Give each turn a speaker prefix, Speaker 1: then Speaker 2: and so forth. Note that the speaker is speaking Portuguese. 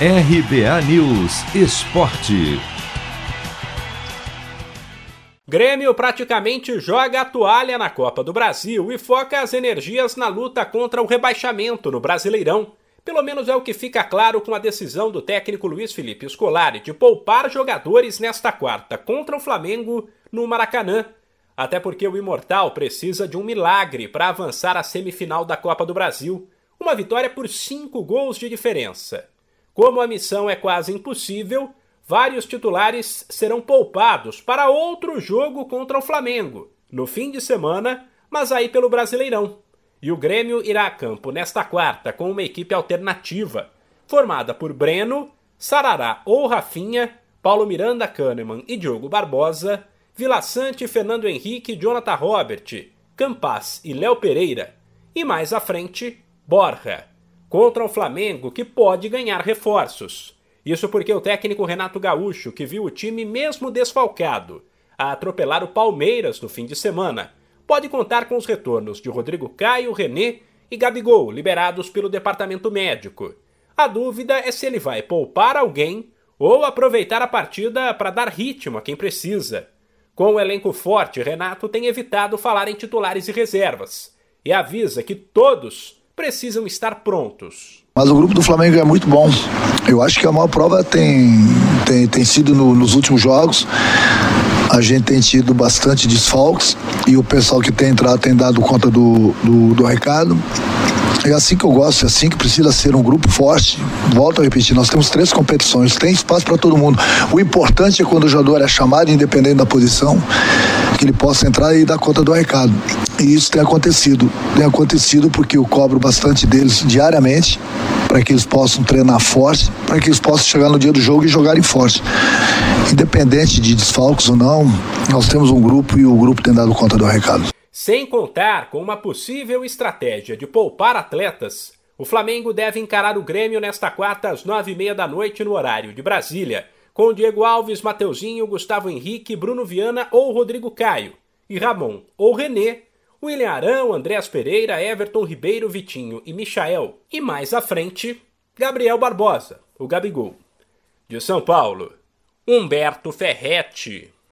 Speaker 1: RBA News Esporte.
Speaker 2: Grêmio praticamente joga a toalha na Copa do Brasil e foca as energias na luta contra o rebaixamento no Brasileirão. Pelo menos é o que fica claro com a decisão do técnico Luiz Felipe Scolari de poupar jogadores nesta quarta contra o Flamengo no Maracanã. Até porque o Imortal precisa de um milagre para avançar à semifinal da Copa do Brasil. Uma vitória por cinco gols de diferença. Como a missão é quase impossível, vários titulares serão poupados para outro jogo contra o Flamengo, no fim de semana, mas aí pelo Brasileirão. E o Grêmio irá a campo nesta quarta com uma equipe alternativa, formada por Breno, Sarará ou Rafinha, Paulo Miranda Kahneman e Diogo Barbosa, Vila Sante, Fernando Henrique, Jonathan Robert, Campas e Léo Pereira, e mais à frente, Borja contra o Flamengo, que pode ganhar reforços. Isso porque o técnico Renato Gaúcho, que viu o time mesmo desfalcado, a atropelar o Palmeiras no fim de semana, pode contar com os retornos de Rodrigo Caio, René e Gabigol, liberados pelo departamento médico. A dúvida é se ele vai poupar alguém ou aproveitar a partida para dar ritmo a quem precisa. Com o elenco forte, Renato tem evitado falar em titulares e reservas e avisa que todos precisam estar prontos.
Speaker 3: Mas o grupo do Flamengo é muito bom. Eu acho que a maior prova tem, tem, tem sido no, nos últimos jogos. A gente tem tido bastante desfalques e o pessoal que tem entrado tem dado conta do, do, do recado. É assim que eu gosto, é assim que precisa ser um grupo forte. Volto a repetir, nós temos três competições, tem espaço para todo mundo. O importante é quando o jogador é chamado, independente da posição, que ele possa entrar e dar conta do recado. E isso tem acontecido. Tem acontecido porque eu cobro bastante deles diariamente para que eles possam treinar forte, para que eles possam chegar no dia do jogo e jogarem forte. Independente de desfalques ou não, nós temos um grupo e o grupo tem dado conta do recado.
Speaker 2: Sem contar com uma possível estratégia de poupar atletas, o Flamengo deve encarar o Grêmio nesta quarta às nove e meia da noite no horário de Brasília, com Diego Alves, Mateuzinho, Gustavo Henrique, Bruno Viana ou Rodrigo Caio, e Ramon ou René, William Arão, Andréas Pereira, Everton Ribeiro, Vitinho e Michael, e mais à frente, Gabriel Barbosa, o Gabigol. De São Paulo, Humberto Ferretti.